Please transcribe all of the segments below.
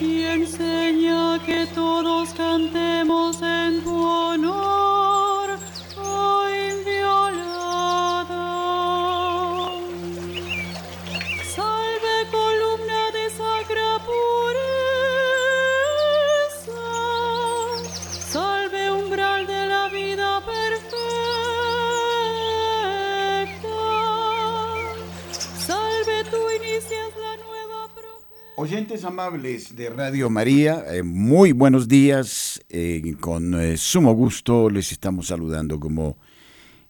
y enseña que todos cantemos Oyentes amables de Radio María, eh, muy buenos días. eh, con eh, sumo gusto les estamos saludando como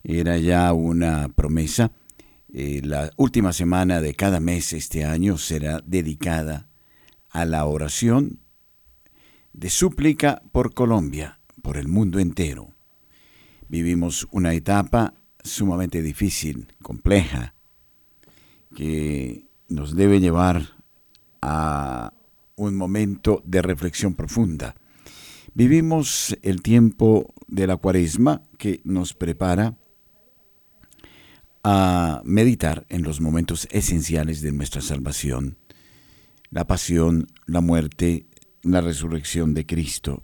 era ya una promesa. La última semana de cada mes este año será dedicada a la oración de súplica por Colombia, por el mundo entero. Vivimos una etapa sumamente difícil, compleja, que nos debe llevar a un momento de reflexión profunda. Vivimos el tiempo de la cuaresma que nos prepara a meditar en los momentos esenciales de nuestra salvación, la pasión, la muerte, la resurrección de Cristo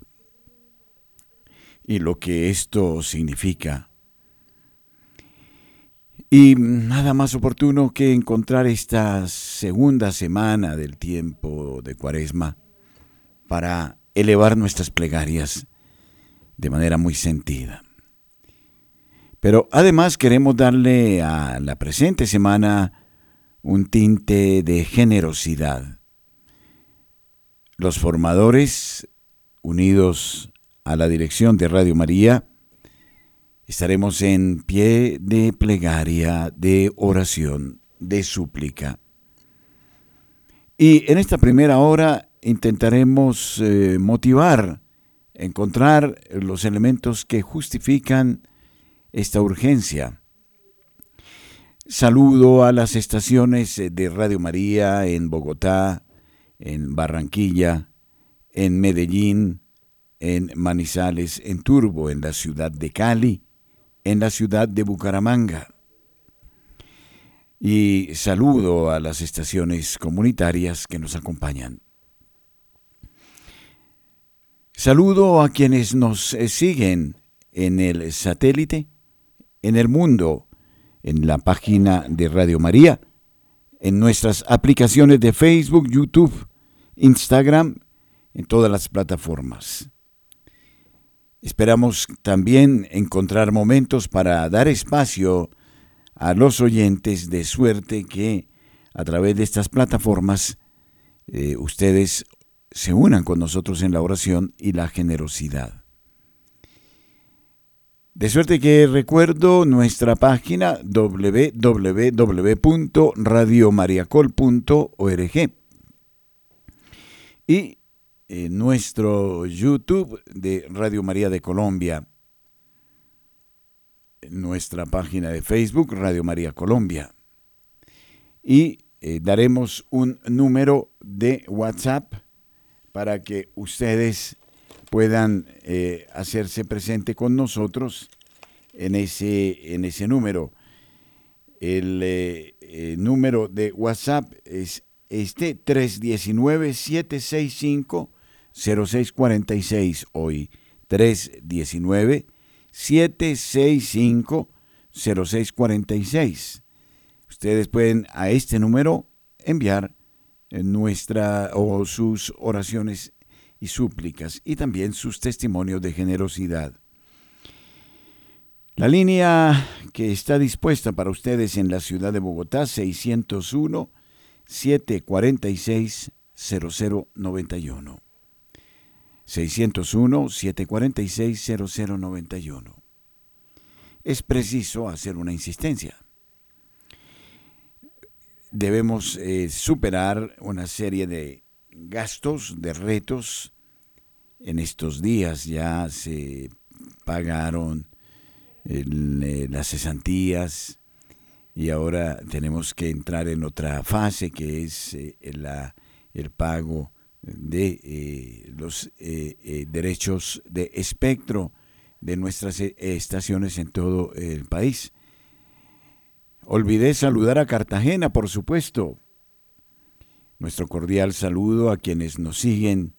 y lo que esto significa. Y nada más oportuno que encontrar esta segunda semana del tiempo de Cuaresma para elevar nuestras plegarias de manera muy sentida. Pero además queremos darle a la presente semana un tinte de generosidad. Los formadores, unidos a la dirección de Radio María, estaremos en pie de plegaria, de oración, de súplica. Y en esta primera hora intentaremos eh, motivar, encontrar los elementos que justifican esta urgencia. Saludo a las estaciones de Radio María en Bogotá, en Barranquilla, en Medellín, en Manizales, en Turbo, en la ciudad de Cali, en la ciudad de Bucaramanga. Y saludo a las estaciones comunitarias que nos acompañan. Saludo a quienes nos eh, siguen en el satélite, en el mundo, en la página de Radio María, en nuestras aplicaciones de Facebook, YouTube, Instagram, en todas las plataformas. Esperamos también encontrar momentos para dar espacio a los oyentes de suerte que a través de estas plataformas eh, ustedes se unan con nosotros en la oración y la generosidad. De suerte que recuerdo nuestra página www.radiomariacol.org y eh, nuestro YouTube de Radio María de Colombia, nuestra página de Facebook Radio María Colombia y eh, daremos un número de WhatsApp para que ustedes puedan eh, hacerse presente con nosotros en ese, en ese número. El número de WhatsApp es este 319-765-0646 hoy. 319-765-0646. Ustedes pueden a este número enviar eh, nuestra o sus oraciones y súplicas y también sus testimonios de generosidad. La línea que está dispuesta para ustedes en la ciudad de Bogotá, 601 746 0091. 601 746 0091. Es preciso hacer una insistencia. Debemos eh, superar una serie de gastos, de retos. En estos días ya se pagaron eh, las cesantías y ahora tenemos que entrar en otra fase que es eh, la, el pago de eh, los eh, eh, derechos de espectro de nuestras estaciones en todo el país. Olvidé saludar a Cartagena, por supuesto. Nuestro cordial saludo a quienes nos siguen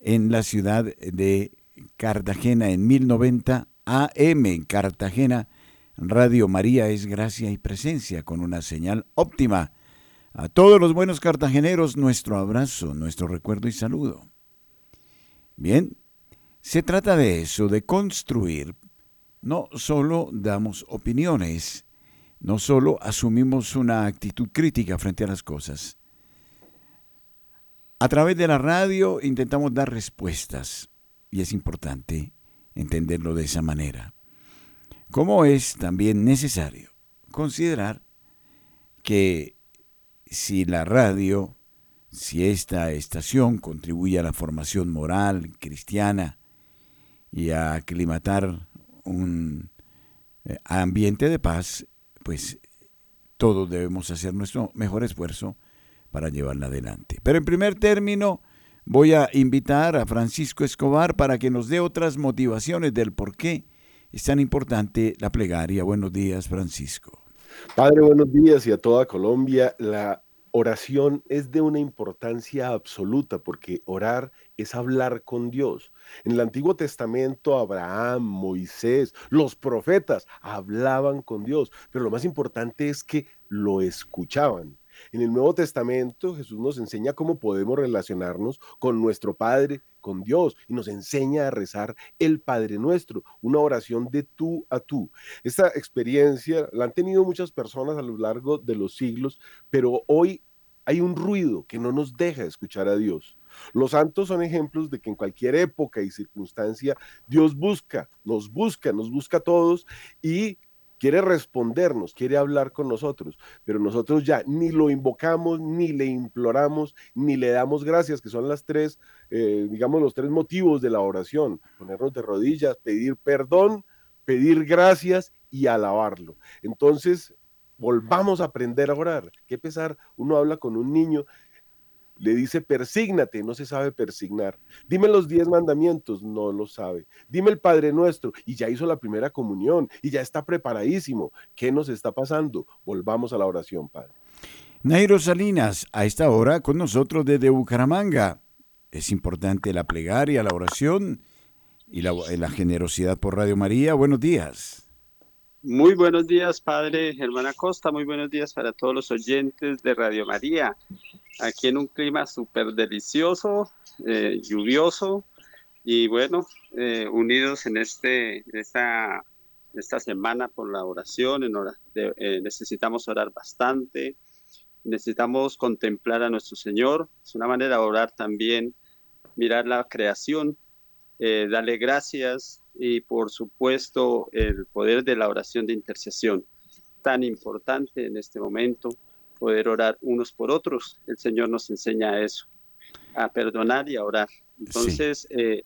en la ciudad de Cartagena en 1090 AM en Cartagena. Radio María es gracia y presencia con una señal óptima. A todos los buenos cartageneros nuestro abrazo, nuestro recuerdo y saludo. Bien, se trata de eso, de construir. No solo damos opiniones, no solo asumimos una actitud crítica frente a las cosas. A través de la radio intentamos dar respuestas y es importante entenderlo de esa manera. Como es también necesario considerar que si la radio, si esta estación contribuye a la formación moral cristiana y a aclimatar un eh, ambiente de paz, pues todos debemos hacer nuestro mejor esfuerzo para llevarla adelante. Pero en primer término, voy a invitar a Francisco Escobar para que nos dé otras motivaciones del por qué es tan importante la plegaria. Buenos días, Francisco. Padre, buenos días y a toda Colombia. La oración es de una importancia absoluta porque orar es hablar con Dios. En el Antiguo Testamento, Abraham, Moisés, los profetas hablaban con Dios, pero lo más importante es que lo escuchaban. En el Nuevo Testamento Jesús nos enseña cómo podemos relacionarnos con nuestro Padre, con Dios, y nos enseña a rezar el Padre Nuestro, una oración de tú a tú. Esta experiencia la han tenido muchas personas a lo largo de los siglos, pero hoy hay un ruido que no nos deja escuchar a Dios. Los santos son ejemplos de que en cualquier época y circunstancia Dios busca, nos busca, nos busca a todos y quiere respondernos, quiere hablar con nosotros, pero nosotros ya ni lo invocamos, ni le imploramos, ni le damos gracias, que son las tres, eh, digamos, los tres motivos de la oración, ponernos de rodillas, pedir perdón, pedir gracias y alabarlo. Entonces, volvamos a aprender a orar. Qué pesar, uno habla con un niño le dice, persígnate, no se sabe persignar. Dime los diez mandamientos, no lo sabe. Dime el Padre Nuestro, y ya hizo la primera comunión, y ya está preparadísimo. ¿Qué nos está pasando? Volvamos a la oración, Padre. Nairo Salinas, a esta hora con nosotros desde Bucaramanga. Es importante la plegaria, la oración y la, la generosidad por Radio María. Buenos días. Muy buenos días, Padre Germán Acosta. Muy buenos días para todos los oyentes de Radio María. Aquí en un clima súper delicioso, eh, lluvioso y bueno, eh, unidos en este, esta, esta semana por la oración. Eh, necesitamos orar bastante, necesitamos contemplar a nuestro Señor. Es una manera de orar también, mirar la creación, darle gracias y por supuesto el poder de la oración de intercesión, tan importante en este momento, poder orar unos por otros. El Señor nos enseña eso, a perdonar y a orar. Entonces, eh,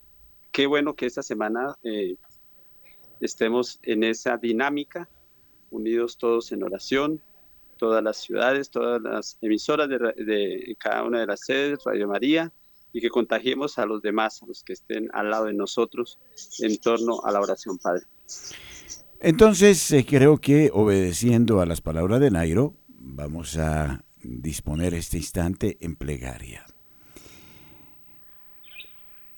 qué bueno que esta semana eh, estemos en esa dinámica, unidos todos en oración, todas las ciudades, todas las emisoras de, de cada una de las sedes, Radio María, y que contagiemos a los demás, a los que estén al lado de nosotros, en torno a la oración, Padre. Entonces, eh, creo que obedeciendo a las palabras de Nairo, vamos a disponer este instante en plegaria.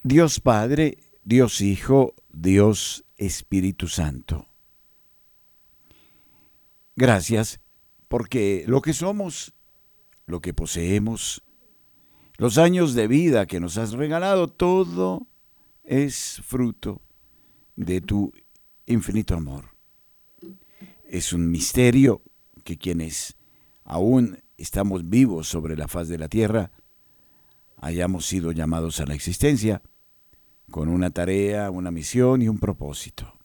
Dios Padre, Dios Hijo, Dios Espíritu Santo. Gracias porque lo que somos, lo que poseemos, los años de vida que nos has regalado, todo es fruto de tu infinito amor. Es un misterio que quienes aún estamos vivos sobre la faz de la tierra, hayamos sido llamados a la existencia con una tarea, una misión y un propósito.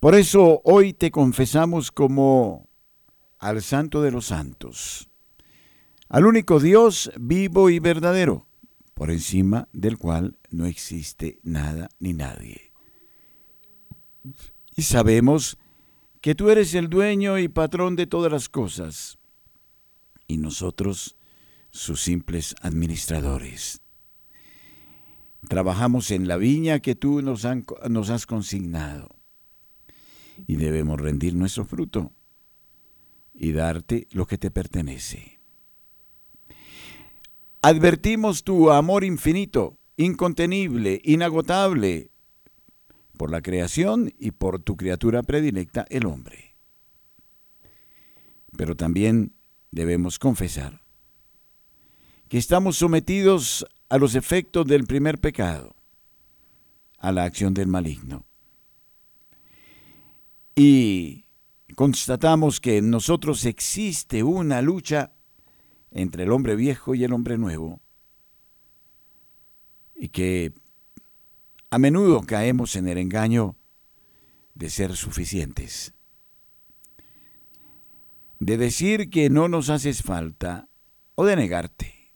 Por eso hoy te confesamos como al Santo de los Santos, al único Dios vivo y verdadero, por encima del cual no existe nada ni nadie. Y sabemos que tú eres el dueño y patrón de todas las cosas, y nosotros sus simples administradores. Trabajamos en la viña que tú nos, nos has consignado, y debemos rendir nuestro fruto y darte lo que te pertenece. advertimos tu amor infinito, incontenible, inagotable, por la creación y por tu criatura predilecta, el hombre. Pero también debemos confesar que estamos sometidos a los efectos del primer pecado, a la acción del maligno. Y constatamos que en nosotros existe una lucha entre el hombre viejo y el hombre nuevo, y que a menudo caemos en el engaño de ser suficientes, de decir que no nos haces falta o de negarte.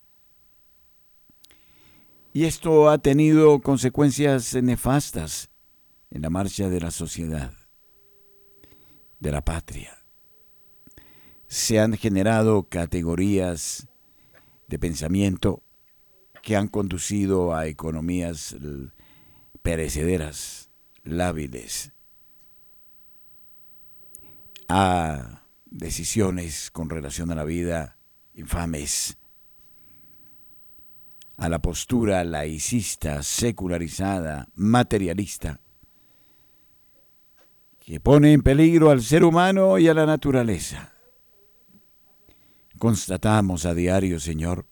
Y esto ha tenido consecuencias nefastas en la marcha de la sociedad, de la patria. Se han generado categorías de pensamiento que han conducido a economías perecederas, lábiles, a decisiones con relación a la vida infames, a la postura laicista, secularizada, materialista, que pone en peligro al ser humano y a la naturaleza. Constatamos a diario, Señor,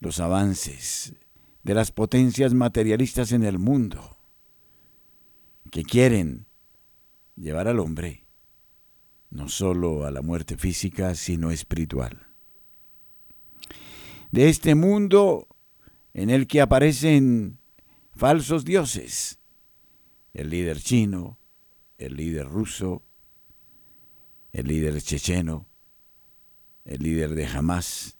los avances de las potencias materialistas en el mundo, que quieren llevar al hombre no solo a la muerte física, sino espiritual. De este mundo en el que aparecen falsos dioses, el líder chino, el líder ruso, el líder checheno, el líder de Hamas,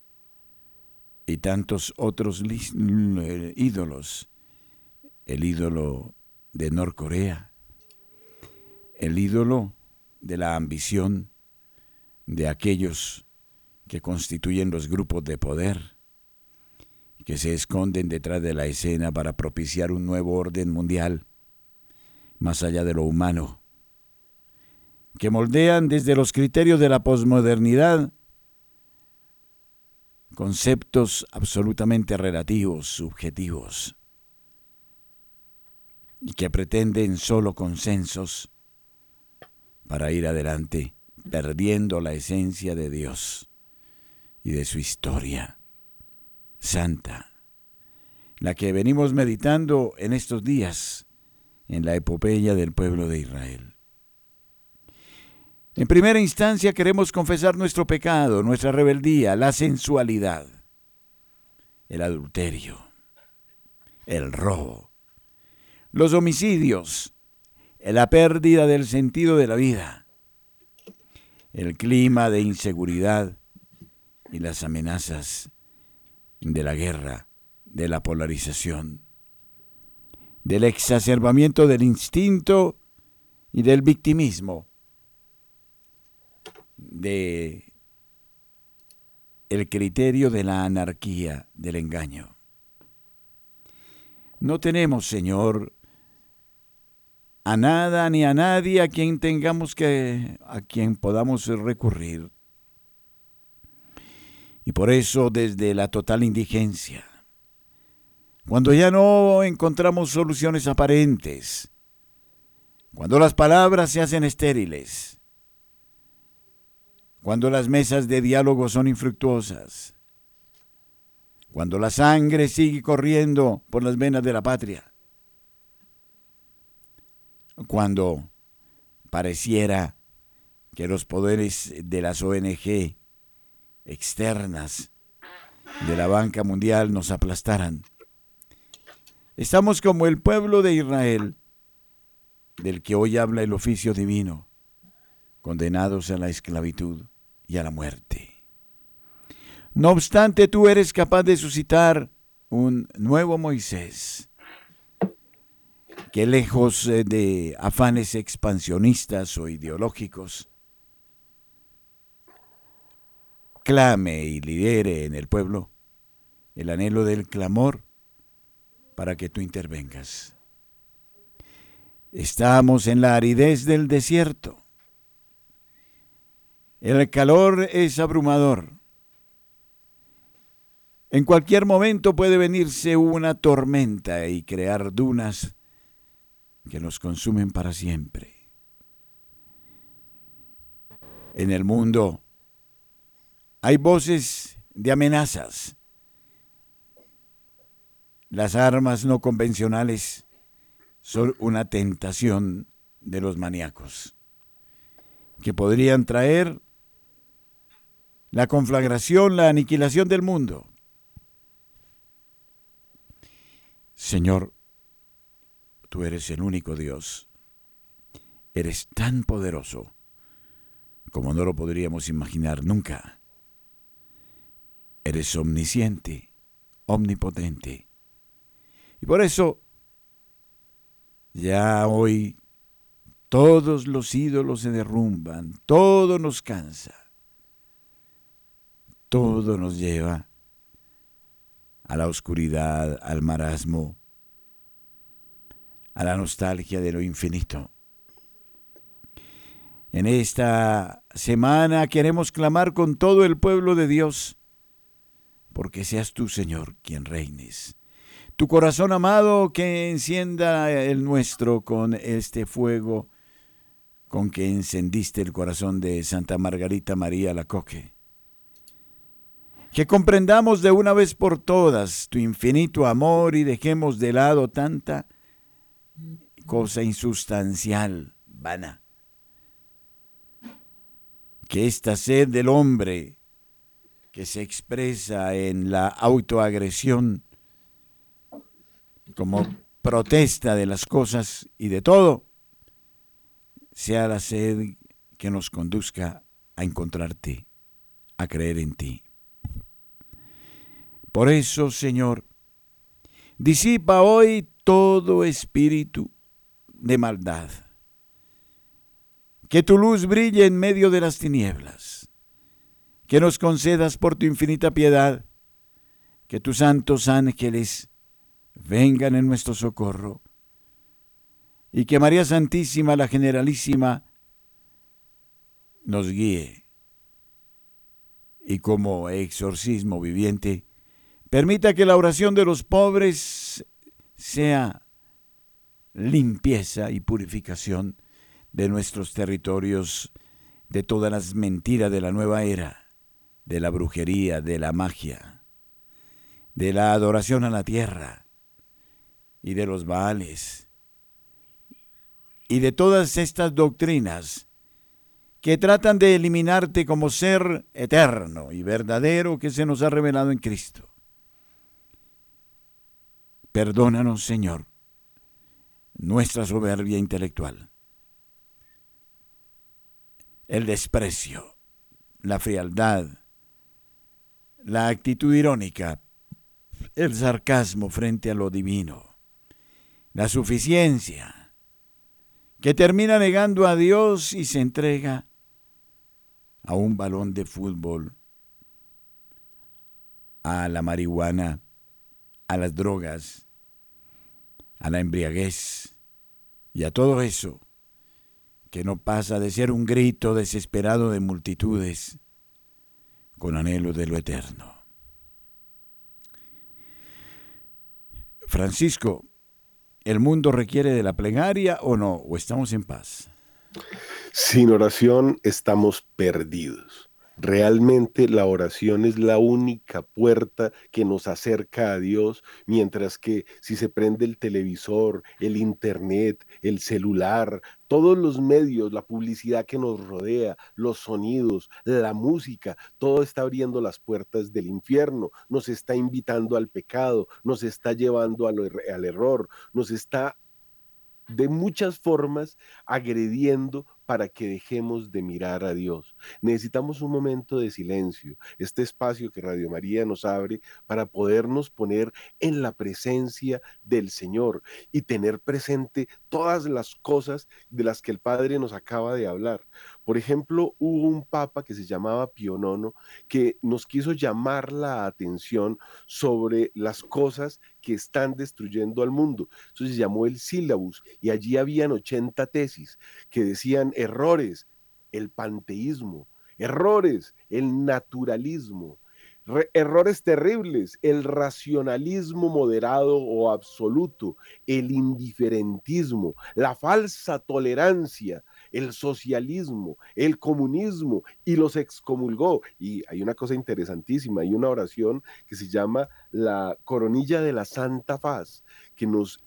y tantos otros ídolos. El ídolo de Norcorea, el ídolo de la ambición de aquellos que constituyen los grupos de poder, que se esconden detrás de la escena para propiciar un nuevo orden mundial, más allá de lo humano, que moldean desde los criterios de la posmodernidad conceptos absolutamente relativos, subjetivos, y que pretenden solo consensos para ir adelante, perdiendo la esencia de Dios y de su historia santa, la que venimos meditando en estos días en la epopeya del pueblo de Israel. En primera instancia queremos confesar nuestro pecado, nuestra rebeldía, la sensualidad, el adulterio, el robo, los homicidios, la pérdida del sentido de la vida, el clima de inseguridad y las amenazas de la guerra, de la polarización, del exacerbamiento del instinto y del victimismo de el criterio de la anarquía, del engaño. No tenemos, Señor, a nada ni a nadie a quien tengamos que a quien podamos recurrir. Y por eso desde la total indigencia, cuando ya no encontramos soluciones aparentes, cuando las palabras se hacen estériles, cuando las mesas de diálogo son infructuosas, cuando la sangre sigue corriendo por las venas de la patria, cuando pareciera que los poderes de las ONG externas de la banca mundial nos aplastaran. Estamos como el pueblo de Israel, del que hoy habla el oficio divino, condenados a la esclavitud y a la muerte. No obstante, tú eres capaz de suscitar un nuevo Moisés, que lejos eh, de afanes expansionistas o ideológicos, clame y lidere en el pueblo el anhelo del clamor para que tú intervengas. Estamos en la aridez del desierto el calor es abrumador. En cualquier momento puede venirse una tormenta y crear dunas que nos consumen para siempre. En el mundo hay voces de amenazas. Las armas no convencionales son una tentación de los maníacos que podrían traer la conflagración, la aniquilación del mundo. Señor, tú eres el único Dios. Eres tan poderoso como no lo podríamos imaginar nunca. Eres omnisciente, omnipotente. Y por eso, ya hoy, todos los ídolos se derrumban, todo nos cansa, todo nos lleva a la oscuridad, al marasmo, a la nostalgia de lo infinito. En esta semana queremos clamar con todo el pueblo de Dios, porque seas tú, Señor, quien reines. Tu corazón amado que encienda el nuestro con este fuego con que encendiste el corazón de Santa Margarita María Lacoque. Que comprendamos de una vez por todas tu infinito amor y dejemos de lado tanta cosa insustancial, vana que esta sed del hombre que se expresa en la autoagresión como protesta de las cosas y de todo, sea la sed que nos conduzca a encontrarte, a creer en ti. Por eso, Señor, disipa hoy todo espíritu de maldad. Que tu luz brille en medio de las tinieblas, que nos concedas por tu infinita piedad, que tus santos ángeles vengan en nuestro socorro, y que María Santísima, la Generalísima, nos guíe, y como exorcismo viviente, permita que la oración de los pobres sea limpieza y purificación de nuestros territorios, de todas las mentiras de la nueva era, de la brujería, de la magia, de la adoración a la tierra y de los baales, y de todas estas doctrinas que tratan de eliminarte como ser eterno y verdadero que se nos ha revelado en Cristo. Perdónanos, Señor, nuestra soberbia intelectual el desprecio, la frialdad, la actitud irónica, el sarcasmo frente a lo divino, la suficiencia, que termina negando a Dios y se entrega a un balón de fútbol, a la marihuana, a las drogas, a la embriaguez y a todo eso que no pasa de ser un grito desesperado de multitudes con anhelo de lo eterno. Francisco, ¿el mundo requiere de la plegaria o no? ¿O estamos en paz? Sin oración estamos perdidos. Realmente la oración es la única puerta que nos acerca a Dios, mientras que si se prende el televisor, el internet, el celular, todos los medios, la publicidad que nos rodea, los sonidos, la música, todo está abriendo las puertas del infierno, nos está invitando al pecado, nos está llevando al, al error, nos está de muchas formas agrediendo para que dejemos de mirar a Dios. Necesitamos un momento de silencio, este espacio que Radio María nos abre para podernos poner en la presencia del Señor y tener presente todas las cosas de las que el Padre nos acaba de hablar. Por ejemplo, hubo un papa que se llamaba Pío IX que nos quiso llamar la atención sobre las cosas que están destruyendo al mundo. Eso se llamó el sílabus y allí habían 80 tesis que decían errores, el panteísmo, errores, el naturalismo, errores terribles, el racionalismo moderado o absoluto, el indiferentismo, la falsa tolerancia, el socialismo, el comunismo y los excomulgó. Y hay una cosa interesantísima, hay una oración que se llama la coronilla de la Santa Faz, que nos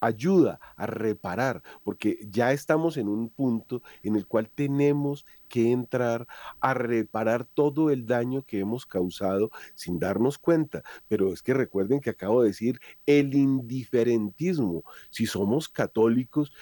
ayuda a reparar, porque ya estamos en un punto en el cual tenemos que entrar a reparar todo el daño que hemos causado sin darnos cuenta. Pero es que recuerden que acabo de decir el indiferentismo. Si somos católicos,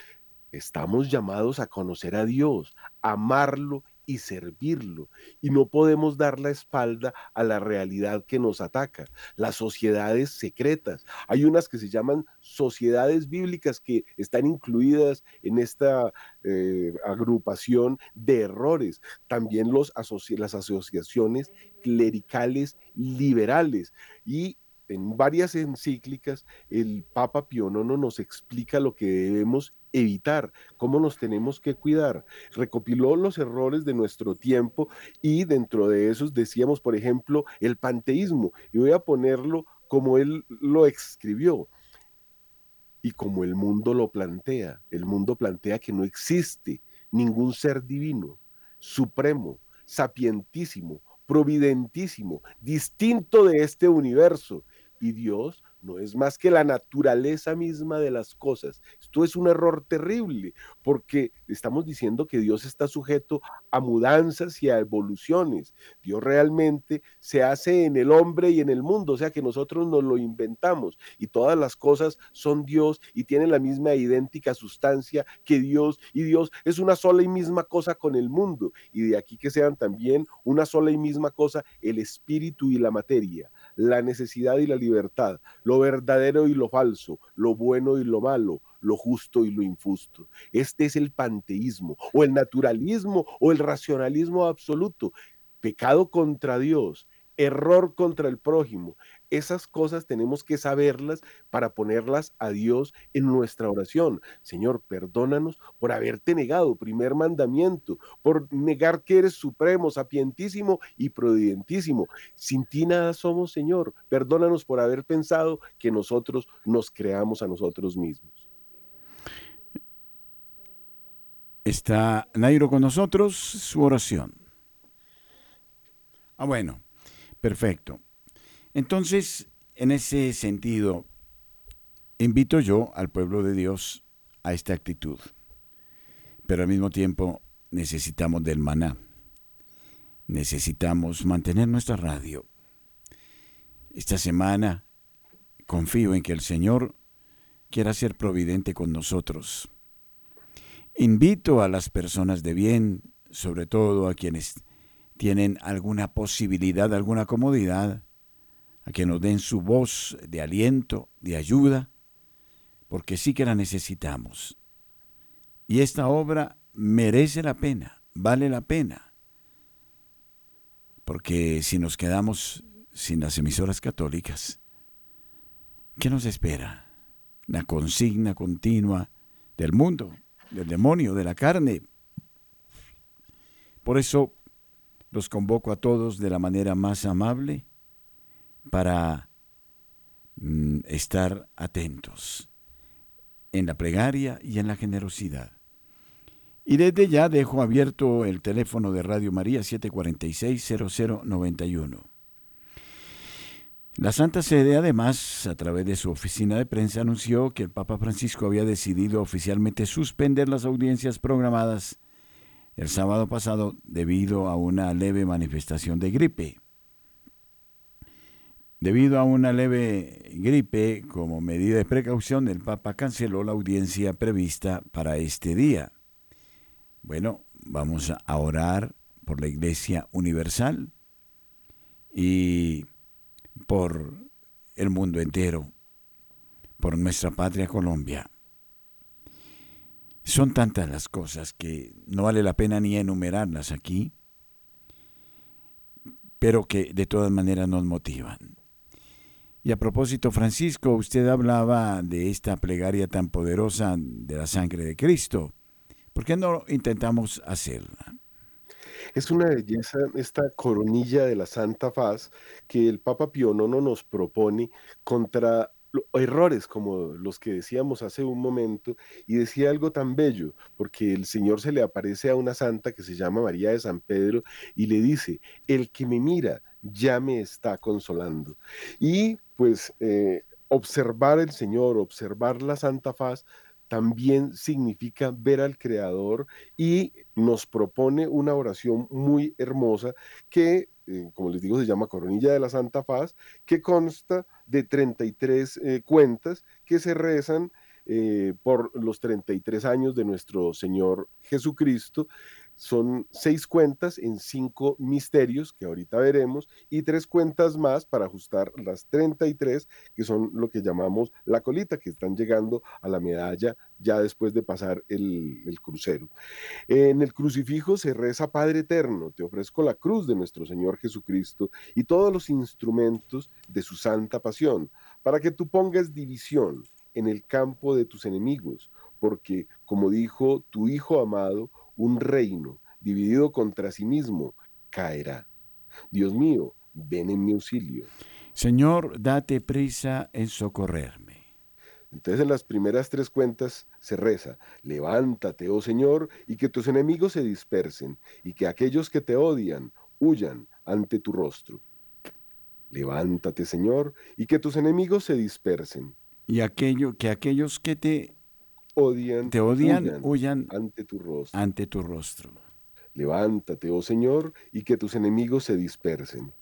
estamos llamados a conocer a Dios, amarlo y servirlo. Y no podemos dar la espalda a la realidad que nos ataca, las sociedades secretas. Hay unas que se llaman sociedades bíblicas que están incluidas en esta eh, agrupación de errores. También los las asociaciones clericales liberales. Y en varias encíclicas, el Papa Pío IX nos explica lo que debemos evitar, cómo nos tenemos que cuidar. Recopiló los errores de nuestro tiempo y dentro de esos decíamos, por ejemplo, el panteísmo. Y voy a ponerlo como él lo escribió y como el mundo lo plantea. El mundo plantea que no existe ningún ser divino, supremo, sapientísimo, providentísimo, distinto de este universo. Y Dios no es más que la naturaleza misma de las cosas. Esto es un error terrible porque estamos diciendo que Dios está sujeto a mudanzas y a evoluciones. Dios realmente se hace en el hombre y en el mundo, o sea que nosotros nos lo inventamos y todas las cosas son Dios y tienen la misma idéntica sustancia que Dios y Dios es una sola y misma cosa con el mundo y de aquí que sean también una sola y misma cosa el espíritu y la materia la necesidad y la libertad, lo verdadero y lo falso, lo bueno y lo malo, lo justo y lo injusto. Este es el panteísmo, o el naturalismo, o el racionalismo absoluto. Pecado contra Dios, error contra el prójimo. Esas cosas tenemos que saberlas para ponerlas a Dios en nuestra oración. Señor, perdónanos por haberte negado, primer mandamiento, por negar que eres supremo, sapientísimo y providentísimo. Sin ti nada somos, Señor. Perdónanos por haber pensado que nosotros nos creamos a nosotros mismos. Está Nairo con nosotros, su oración. Ah, bueno, perfecto. Entonces, en ese sentido, invito yo al pueblo de Dios a esta actitud. Pero al mismo tiempo necesitamos del maná. Necesitamos mantener nuestra radio. Esta semana confío en que el Señor quiera ser providente con nosotros. Invito a las personas de bien, sobre todo a quienes tienen alguna posibilidad, alguna comodidad, a que nos den su voz de aliento, de ayuda, porque sí que la necesitamos. Y esta obra merece la pena, vale la pena, porque si nos quedamos sin las emisoras católicas, ¿qué nos espera? La consigna continua del mundo, del demonio, de la carne. Por eso los convoco a todos de la manera más amable para mm, estar atentos en la plegaria y en la generosidad. Y desde ya dejo abierto el teléfono de Radio María 746-0091. La Santa Sede, además, a través de su oficina de prensa, anunció que el Papa Francisco había decidido oficialmente suspender las audiencias programadas el sábado pasado debido a una leve manifestación de gripe. Debido a una leve gripe, como medida de precaución, el Papa canceló la audiencia prevista para este día. Bueno, vamos a orar por la Iglesia Universal y por el mundo entero, por nuestra patria Colombia. Son tantas las cosas que no vale la pena ni enumerarlas aquí, pero que de todas maneras nos motivan. Y a propósito, Francisco, usted hablaba de esta plegaria tan poderosa de la sangre de Cristo. ¿Por qué no intentamos hacerla? Es una belleza esta coronilla de la Santa Faz que el Papa Pío IX nos propone contra errores como los que decíamos hace un momento y decía algo tan bello, porque el Señor se le aparece a una santa que se llama María de San Pedro y le dice, el que me mira ya me está consolando. Y pues eh, observar el Señor, observar la Santa Faz, también significa ver al Creador y nos propone una oración muy hermosa que, eh, como les digo, se llama Coronilla de la Santa Faz, que consta de 33 eh, cuentas que se rezan eh, por los 33 años de nuestro Señor Jesucristo. Son seis cuentas en cinco misterios que ahorita veremos y tres cuentas más para ajustar las 33 que son lo que llamamos la colita, que están llegando a la medalla ya después de pasar el, el crucero. En el crucifijo se reza Padre Eterno, te ofrezco la cruz de nuestro Señor Jesucristo y todos los instrumentos de su santa pasión, para que tú pongas división en el campo de tus enemigos, porque, como dijo tu Hijo amado, un reino dividido contra sí mismo caerá. Dios mío, ven en mi auxilio. Señor, date prisa en socorrerme. Entonces en las primeras tres cuentas se reza, levántate, oh Señor, y que tus enemigos se dispersen, y que aquellos que te odian huyan ante tu rostro. Levántate, Señor, y que tus enemigos se dispersen, Y aquello, que aquellos que te, odian, te odian huyan huyan ante tu rostro. ante tu rostro. Levántate, oh Señor, y que tus enemigos se dispersen,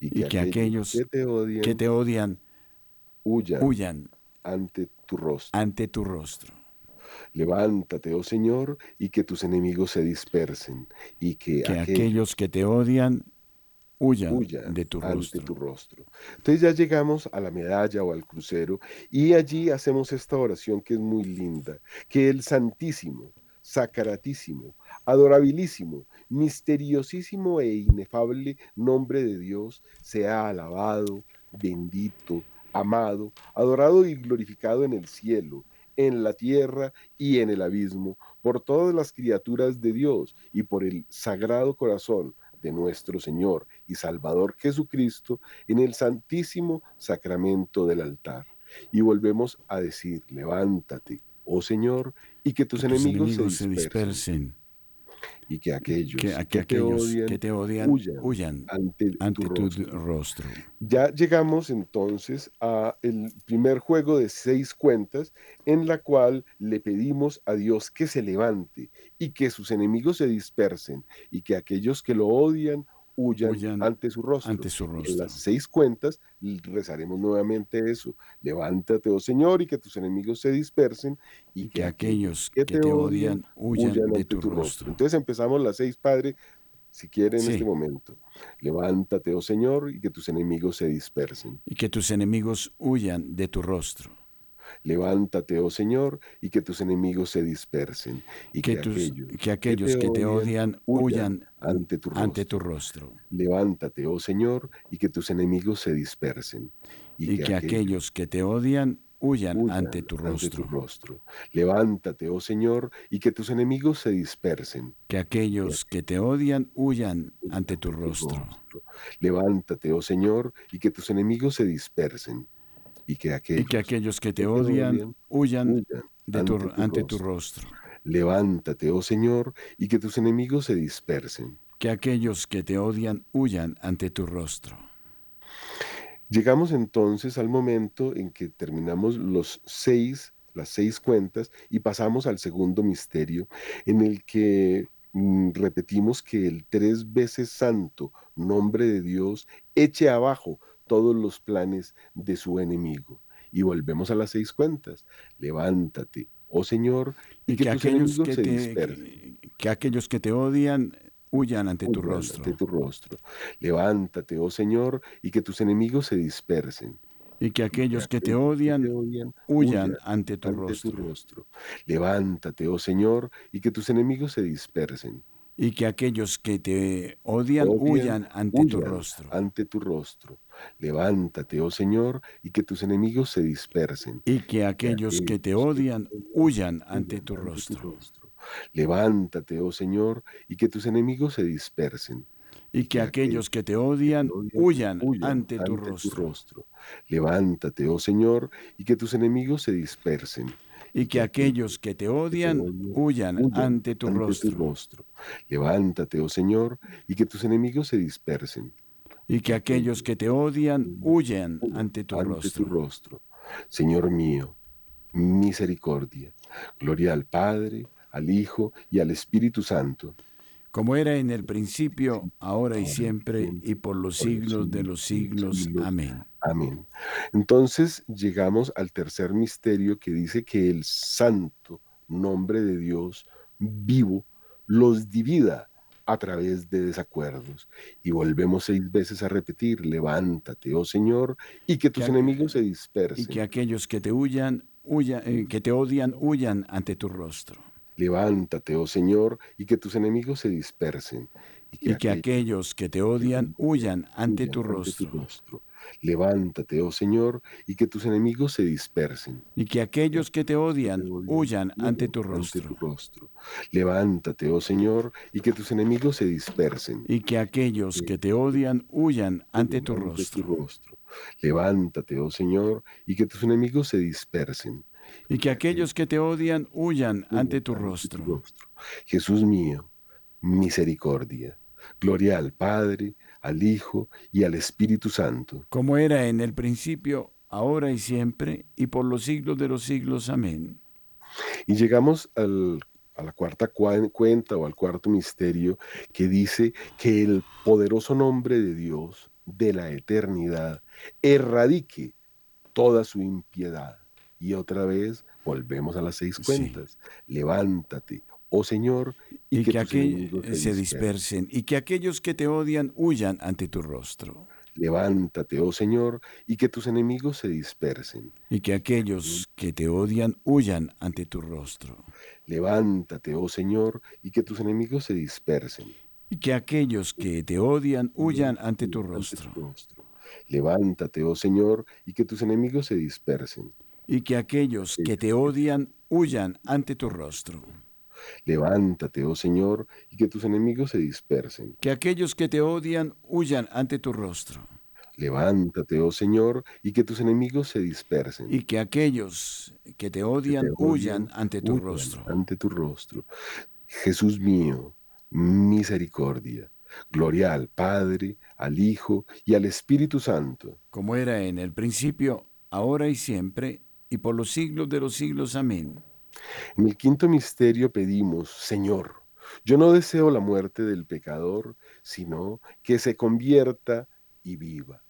Y que aquellos que te odian Que te odian huyan huyan ante tu rostro. ante tu rostro. Levántate, oh Señor, y que tus enemigos se dispersen, y que, Que aquellos aquellos que te odian huyan huyan de tu ante rostro. tu rostro. Entonces ya llegamos a la medalla o al crucero y allí hacemos esta oración que es muy linda, que el Santísimo, Sacratísimo, adorabilísimo, misteriosísimo e inefable nombre de Dios sea alabado, bendito, amado, adorado y glorificado en el cielo, en la tierra y en el abismo, por todas las criaturas de Dios y por el sagrado corazón de nuestro Señor y Salvador Jesucristo en el santísimo sacramento del altar. Y volvemos a decir, levántate, oh Señor, y que tus, Que tus enemigos, enemigos se dispersen, y que aquellos Que, que, que te odian que te odian huyan huyan ante, ante tu rostro. Ya llegamos entonces a el primer juego de seis cuentas en la cual le pedimos a Dios que se levante y que sus enemigos se dispersen y que aquellos que lo odian huyan, Huyan ante su rostro. ante su Y En rostro. las seis cuentas rezaremos nuevamente eso. Levántate, oh Señor, y que tus enemigos se dispersen y, Y que aquellos que te odian odian huyan de ante tu rostro. Entonces empezamos las seis, Padre, si quiere en Sí. este momento. Levántate, oh Señor, y que tus enemigos se dispersen. Y que tus enemigos huyan de tu rostro. Levántate, oh Señor, y que tus enemigos se dispersen. Y Que, que, tus- aquellos que aquellos que te odian huyan ante tu rostro. ante tu rostro. Levántate, oh Señor, y que tus enemigos se dispersen. Y que aquellos que te odian huyan huyan ante tu rostro. rostro. Levántate, oh Señor, y que tus enemigos se dispersen. Que aquellos que te odian huyan ante tu rostro. Levántate, oh Señor, y que tus enemigos se dispersen. Y que Y aquellos que aquellos que te odian odian huyan huyan de tu- ante tu ante tu rostro. rostro. Levántate, oh Señor, y que tus enemigos se dispersen. Que aquellos que te odian huyan ante tu rostro. Llegamos entonces al momento en que terminamos los seis, las seis cuentas y pasamos al segundo misterio en el que mm, repetimos que el tres veces santo nombre de Dios eche abajo todos los planes de su enemigo. Y volvemos a las seis cuentas. Levántate, oh Señor, y, Y que, que tus aquellos enemigos que se te, dispersen. que aquellos que te odian huyan ante tu Huyan rostro. ante tu rostro. Levántate, oh Señor, y que tus enemigos se dispersen. Y que aquellos que te odian huyan ante tu ante rostro. tu rostro. Levántate, oh Señor, y que tus enemigos se dispersen. Y que aquellos que te odian Odian, huyan ante tu huyan rostro. Ante tu rostro. Levántate, oh Señor, y que tus enemigos se dispersen. Y que aquellos que te odian huyan ante tu rostro. Levántate, oh Señor, y que tus enemigos se dispersen. Y que aquellos que te odian huyan ante tu rostro. Levántate, oh Señor, y que tus enemigos se dispersen. Y que aquellos que te odian huyan ante tu rostro. Levántate, oh Señor, y que tus enemigos se dispersen. Y que aquellos que te odian huyan ante tu rostro. Señor mío, misericordia. Gloria al Padre, al Hijo y al Espíritu Santo. Como era en el principio, ahora y siempre, y por los siglos de los siglos. Amén. Amén. Entonces llegamos al tercer misterio que dice que el santo nombre de Dios vivo los divida a través de desacuerdos. Y volvemos seis veces a repetir, levántate, oh Señor, y que tus enemigos se dispersen. Y que aquellos que te huyan, huyan eh, que te odian, huyan ante tu rostro. Levántate, oh Señor, y que tus enemigos se dispersen. Y que, aquellos que te odian huyan ante tu rostro. Levántate, oh Señor, y que tus enemigos se dispersen. Y que aquellos que te odian huyan ante tu rostro. Levántate, oh Señor, y que tus enemigos se dispersen. Y que aquellos que te odian huyan ante tu rostro. Levántate, oh Señor, y que tus enemigos se dispersen. Y que aquellos que te odian huyan ante tu rostro. Jesús mío, misericordia. Gloria al Padre, al Hijo y al Espíritu Santo. Como era en el principio, ahora y siempre, y por los siglos de los siglos. Amén. Y llegamos a la cuarta cuenta o al cuarto misterio que dice que el poderoso nombre de Dios de la eternidad erradique toda su impiedad. Y otra vez volvemos a las seis cuentas. Levántate, oh Señor, y, que, aquellos se dispersen, y que aquellos que te odian huyan ante tu rostro. Levántate, oh Señor, y que tus enemigos se dispersen. Y que aquellos que te odian huyan ante tu rostro. Levántate, oh Señor, y que tus enemigos se dispersen. Y que aquellos que te odian huyan ante tu rostro. Levántate, oh Señor, y que tus enemigos se dispersen. Y que aquellos que te odian huyan ante tu rostro. Levántate, oh Señor, y que tus enemigos se dispersen. Que aquellos que te odian huyan ante tu rostro. Levántate, oh Señor, y que tus enemigos se dispersen. Y que aquellos que te odian, huyan ante tu rostro. Ante tu rostro. Jesús mío, misericordia. Gloria al Padre, al Hijo y al Espíritu Santo. Como era en el principio, ahora y siempre, y por los siglos de los siglos. Amén. En el quinto misterio pedimos, Señor, yo no deseo la muerte del pecador, sino que se convierta y viva.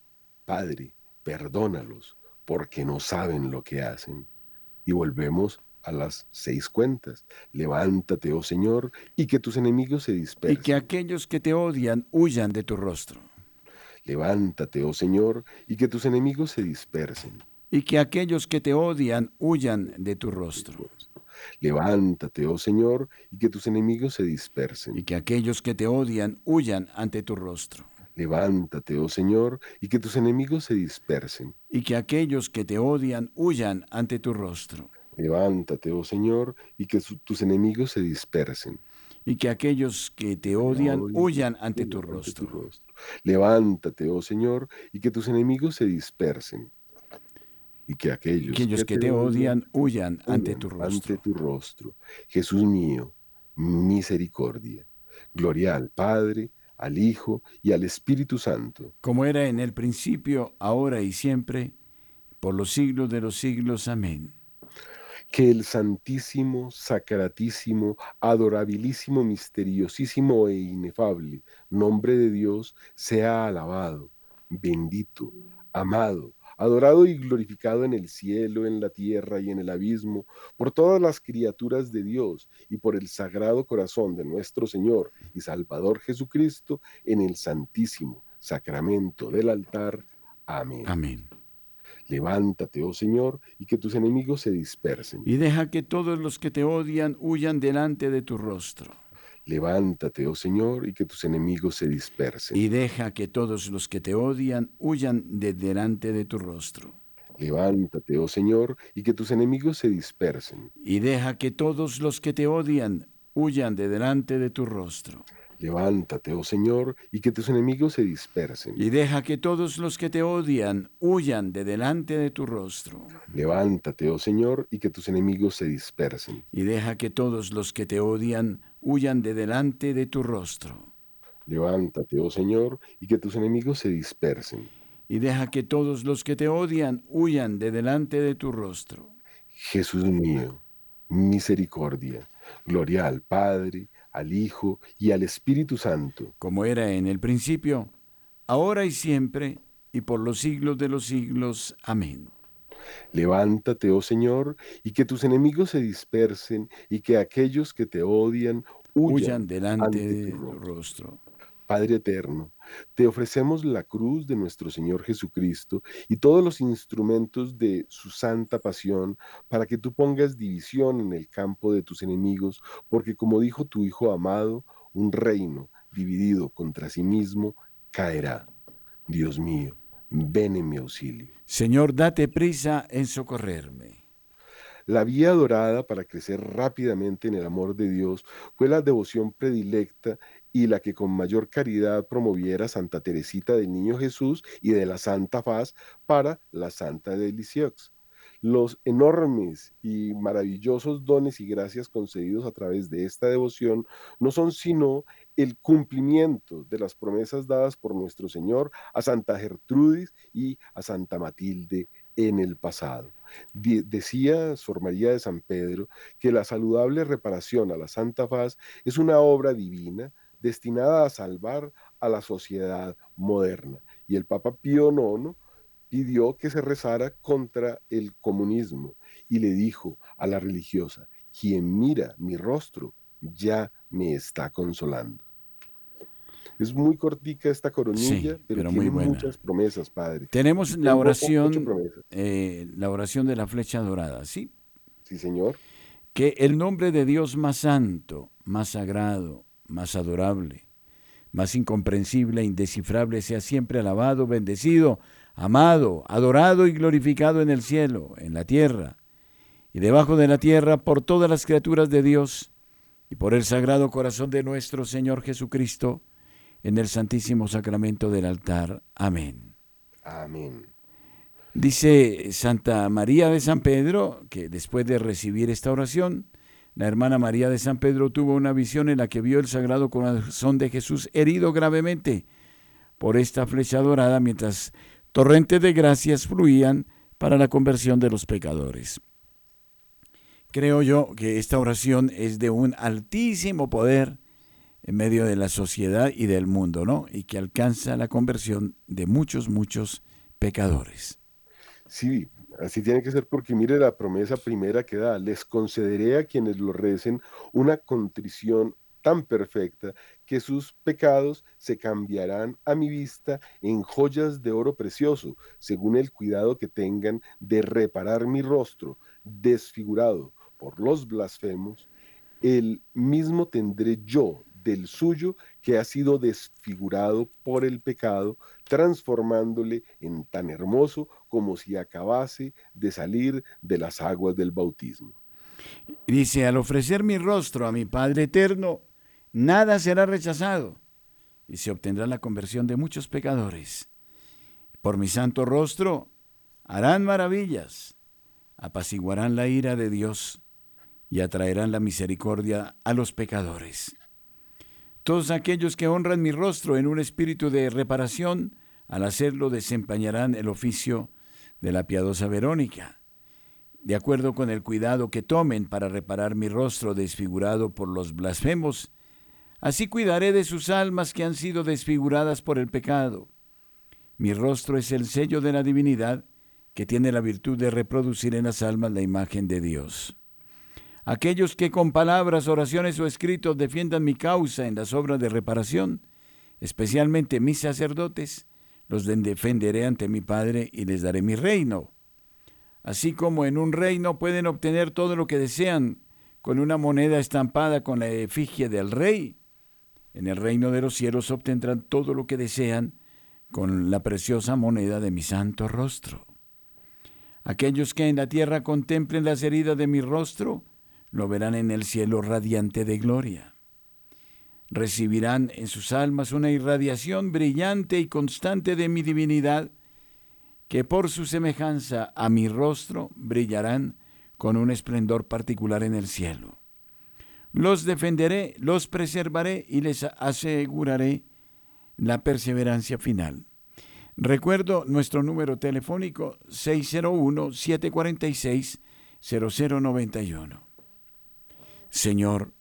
Padre, perdónalos, porque no saben lo que hacen. Y volvemos a las seis cuentas. Levántate, oh Señor, y que tus enemigos se dispersen. Y que aquellos que te odian huyan de tu rostro. Levántate, oh Señor, y que tus enemigos se dispersen. Y que aquellos que te odian huyan de tu rostro. Levántate, oh Señor, y que tus enemigos se dispersen. Y que aquellos que te odian huyan ante tu rostro. Levántate, oh Señor, y que tus enemigos se dispersen. Y que aquellos que te odian huyan ante tu rostro. Levántate, oh Señor, y que tus enemigos se dispersen. Y que aquellos que te odian huyan ante tu rostro. Levántate, oh Señor, y que tus enemigos se dispersen y que aquellos, que, te odian huyan ante tu rostro. Ante tu rostro. Jesús mío, misericordia. Gloria al Padre, al Hijo y al Espíritu Santo. Como era en el principio, ahora y siempre, por los siglos de los siglos. Amén. Que el santísimo, sacratísimo, adorabilísimo, misteriosísimo e inefable nombre de Dios sea alabado, bendito, amado, adorado y glorificado en el cielo, en la tierra y en el abismo, por todas las criaturas de Dios y por el sagrado corazón de nuestro Señor y Salvador Jesucristo, en el santísimo sacramento del altar. Amén. Amén. Levántate, oh Señor, y que tus enemigos se dispersen. Y deja que todos los que te odian huyan delante de tu rostro. Levántate, oh Señor, y que tus enemigos se dispersen. Y deja que todos los que te odian huyan de delante de tu rostro. Levántate, oh Señor, y que tus enemigos se dispersen. Y deja que todos los que te odian huyan de delante de tu rostro. Levántate, oh Señor, y que tus enemigos se dispersen. Y deja que todos los que te odian huyan de delante de tu rostro. Levántate, oh Señor, y que tus enemigos se dispersen. Y deja que todos los que te odian huyan de delante de tu rostro. Levántate, oh Señor, y que tus enemigos se dispersen. Y deja que todos los que te odian huyan de delante de tu rostro. Jesús mío, misericordia, gloria al Padre, al Hijo y al Espíritu Santo. como era en el principio, ahora y siempre, y por los siglos de los siglos. Amén. Levántate, oh Señor, y que tus enemigos se dispersen, y que aquellos que te odian huyan, Huyan delante ante de tu tu rostro. rostro. Padre eterno, te ofrecemos la cruz de nuestro Señor Jesucristo y todos los instrumentos de su santa pasión para que tú pongas división en el campo de tus enemigos, porque como dijo tu Hijo amado, un reino dividido contra sí mismo caerá. Dios mío, ven en mi auxilio. Señor, date prisa en socorrerme. La vía dorada para crecer rápidamente en el amor de Dios fue la devoción predilecta y la que con mayor caridad promoviera Santa Teresita del Niño Jesús y de la Santa Faz para la Santa de Lisieux. Los enormes y maravillosos dones y gracias concedidos a través de esta devoción no son sino el cumplimiento de las promesas dadas por nuestro Señor a Santa Gertrudis y a Santa Matilde en el pasado. Decía Sor María de San Pedro que la saludable reparación a la Santa Faz es una obra divina destinada a salvar a la sociedad moderna. Y el Papa Pío IX pidió que se rezara contra el comunismo y le dijo a la religiosa, quien mira mi rostro ya me está consolando. Es muy cortica esta coronilla, Sí, pero, pero tiene muy buena. muchas promesas, Padre. Tenemos la oración, eh, la oración de la flecha dorada, ¿sí? Sí, Señor. Que el nombre de Dios más santo, más sagrado, más adorable, más incomprensible e indescifrable sea siempre alabado, bendecido, amado, adorado y glorificado en el cielo, en la tierra y debajo de la tierra por todas las criaturas de Dios y por el sagrado corazón de nuestro Señor Jesucristo en el santísimo sacramento del altar. Amén. Amén. Dice Santa María de San Pedro que después de recibir esta oración, la hermana María de San Pedro tuvo una visión en la que vio el sagrado corazón de Jesús herido gravemente por esta flecha dorada mientras torrentes de gracias fluían para la conversión de los pecadores. Creo yo que esta oración es de un altísimo poder en medio de la sociedad y del mundo, ¿no? Y que alcanza la conversión de muchos, muchos pecadores. Sí, así tiene que ser porque mire la promesa primera que da, les concederé a quienes lo recen una contrición tan perfecta que sus pecados se cambiarán a mi vista en joyas de oro precioso, según el cuidado que tengan de reparar mi rostro desfigurado por los blasfemos, el mismo tendré yo del suyo que ha sido desfigurado por el pecado, transformándole en tan hermoso como si acabase de salir de las aguas del bautismo. Dice, al ofrecer mi rostro a mi Padre eterno, nada será rechazado y se obtendrá la conversión de muchos pecadores. Por mi santo rostro harán maravillas, apaciguarán la ira de Dios y atraerán la misericordia a los pecadores. Todos aquellos que honran mi rostro en un espíritu de reparación, al hacerlo desempeñarán el oficio de la piadosa Verónica de acuerdo con el cuidado que tomen para reparar mi rostro desfigurado por los blasfemos, así cuidaré de sus almas que han sido desfiguradas por el pecado. Mi rostro es el sello de la divinidad que tiene la virtud de reproducir en las almas la imagen de Dios. Aquellos que con palabras, oraciones o escritos defiendan mi causa en las obras de reparación, especialmente mis sacerdotes, los defenderé ante mi Padre y les daré mi reino. Así como en un reino pueden obtener todo lo que desean con una moneda estampada con la efigie del rey, en el reino de los cielos obtendrán todo lo que desean con la preciosa moneda de mi santo rostro. Aquellos que en la tierra contemplen las heridas de mi rostro, lo verán en el cielo radiante de gloria. Recibirán en sus almas una irradiación brillante y constante de mi divinidad, que por su semejanza a mi rostro brillarán con un esplendor particular en el cielo. Los defenderé, los preservaré y les aseguraré la perseverancia final. Recuerdo nuestro número telefónico 601-746-0091. Señor,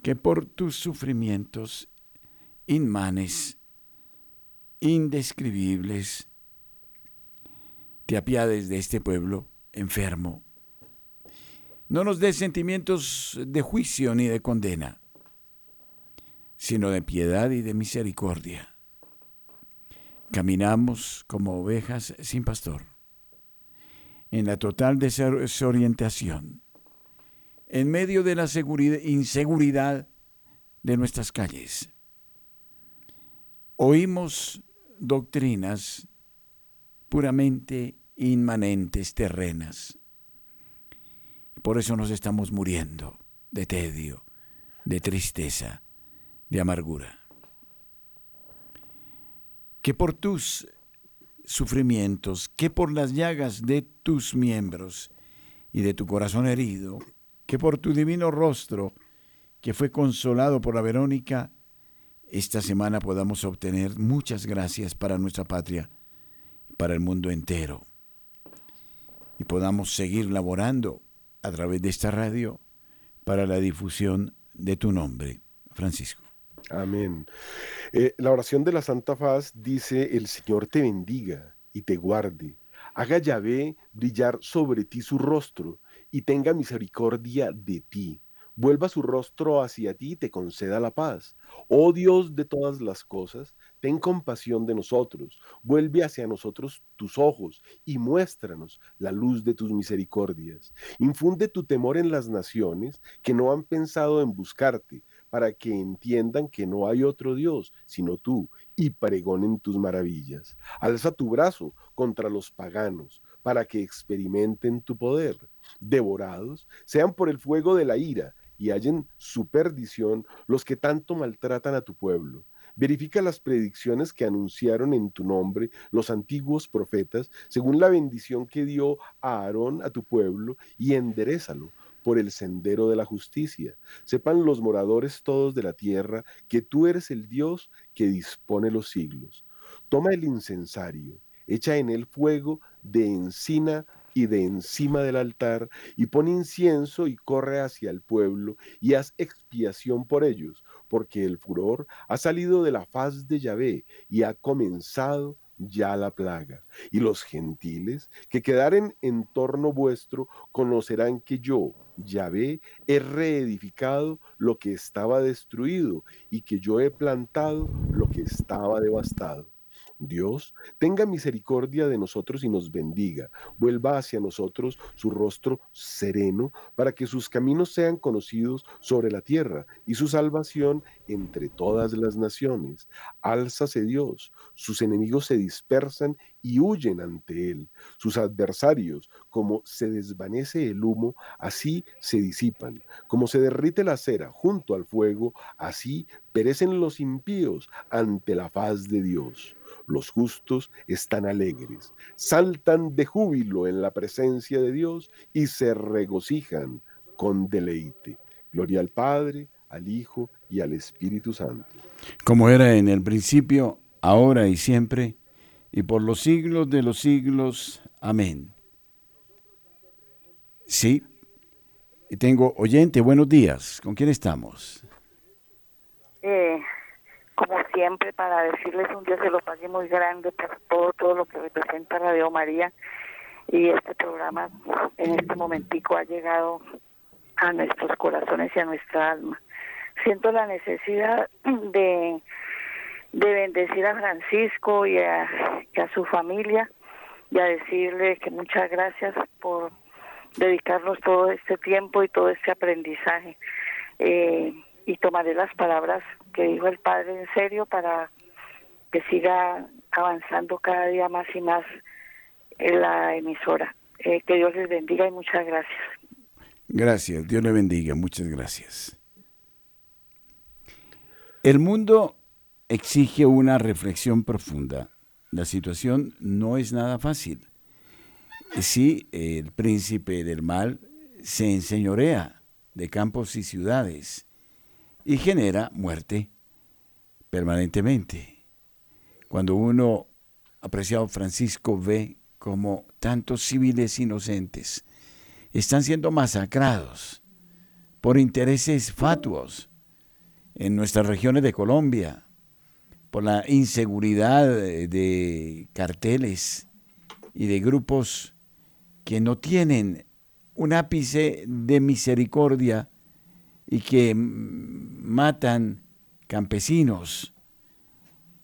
que por tus sufrimientos inmanes, indescribibles, te apiades de este pueblo enfermo. No nos des sentimientos de juicio ni de condena, sino de piedad y de misericordia. Caminamos como ovejas sin pastor, en la total desorientación, en medio de la inseguridad de nuestras calles. Oímos doctrinas puramente inmanentes, terrenas. Por eso nos estamos muriendo de tedio, de tristeza, de amargura. Que por tus sufrimientos, que por las llagas de tus miembros y de tu corazón herido, que por tu divino rostro, que fue consolado por la Verónica, esta semana podamos obtener muchas gracias para nuestra patria para el mundo entero. Y podamos seguir laborando a través de esta radio para la difusión de tu nombre, Francisco. Amén. Eh, la oración de la Santa Faz dice, el Señor te bendiga y te guarde, haga Yahvé brillar sobre ti su rostro y tenga misericordia de ti vuelva su rostro hacia ti y te conceda la paz. Oh Dios de todas las cosas, ten compasión de nosotros, vuelve hacia nosotros tus ojos y muéstranos la luz de tus misericordias. Infunde tu temor en las naciones que no han pensado en buscarte, para que entiendan que no hay otro Dios sino tú, y pregonen tus maravillas. Alza tu brazo contra los paganos, para que experimenten tu poder. Devorados sean por el fuego de la ira, y hallen su perdición los que tanto maltratan a tu pueblo. Verifica las predicciones que anunciaron en tu nombre los antiguos profetas, según la bendición que dio a Aarón a tu pueblo, y enderezalo por el sendero de la justicia. Sepan los moradores todos de la tierra que tú eres el Dios que dispone los siglos. Toma el incensario, echa en él fuego de encina y de encima del altar, y pon incienso y corre hacia el pueblo, y haz expiación por ellos, porque el furor ha salido de la faz de Yahvé, y ha comenzado ya la plaga. Y los gentiles que quedaren en torno vuestro conocerán que yo, Yahvé, he reedificado lo que estaba destruido, y que yo he plantado lo que estaba devastado. Dios tenga misericordia de nosotros y nos bendiga, vuelva hacia nosotros su rostro sereno, para que sus caminos sean conocidos sobre la tierra y su salvación entre todas las naciones. Álzase Dios, sus enemigos se dispersan y huyen ante él. Sus adversarios, como se desvanece el humo, así se disipan. Como se derrite la cera junto al fuego, así perecen los impíos ante la faz de Dios. Los justos están alegres, saltan de júbilo en la presencia de Dios y se regocijan con deleite. Gloria al Padre, al Hijo y al Espíritu Santo. Como era en el principio, ahora y siempre, y por los siglos de los siglos. Amén. Sí, tengo oyente, buenos días. ¿Con quién estamos? Eh, como siempre, para decirles un Dios se lo pague muy grande por todo, todo lo que representa Radio María. Y este programa en este momentico ha llegado a nuestros corazones y a nuestra alma. Siento la necesidad de, de bendecir a Francisco y a, su familia y a decirle que muchas gracias por dedicarnos todo este tiempo y todo este aprendizaje. Eh, y tomaré las palabras que dijo el Padre en serio para que siga avanzando cada día más y más en la emisora. Eh, que Dios les bendiga y muchas gracias. Gracias, Dios le bendiga, muchas gracias. El mundo exige una reflexión profunda. La situación no es nada fácil. Si el príncipe del mal se enseñorea de campos y ciudades y genera muerte permanentemente. Cuando uno, apreciado Francisco, ve como tantos civiles inocentes están siendo masacrados por intereses fatuos en nuestras regiones de Colombia, por la inseguridad de carteles y de grupos que no tienen un ápice de misericordia y que matan campesinos,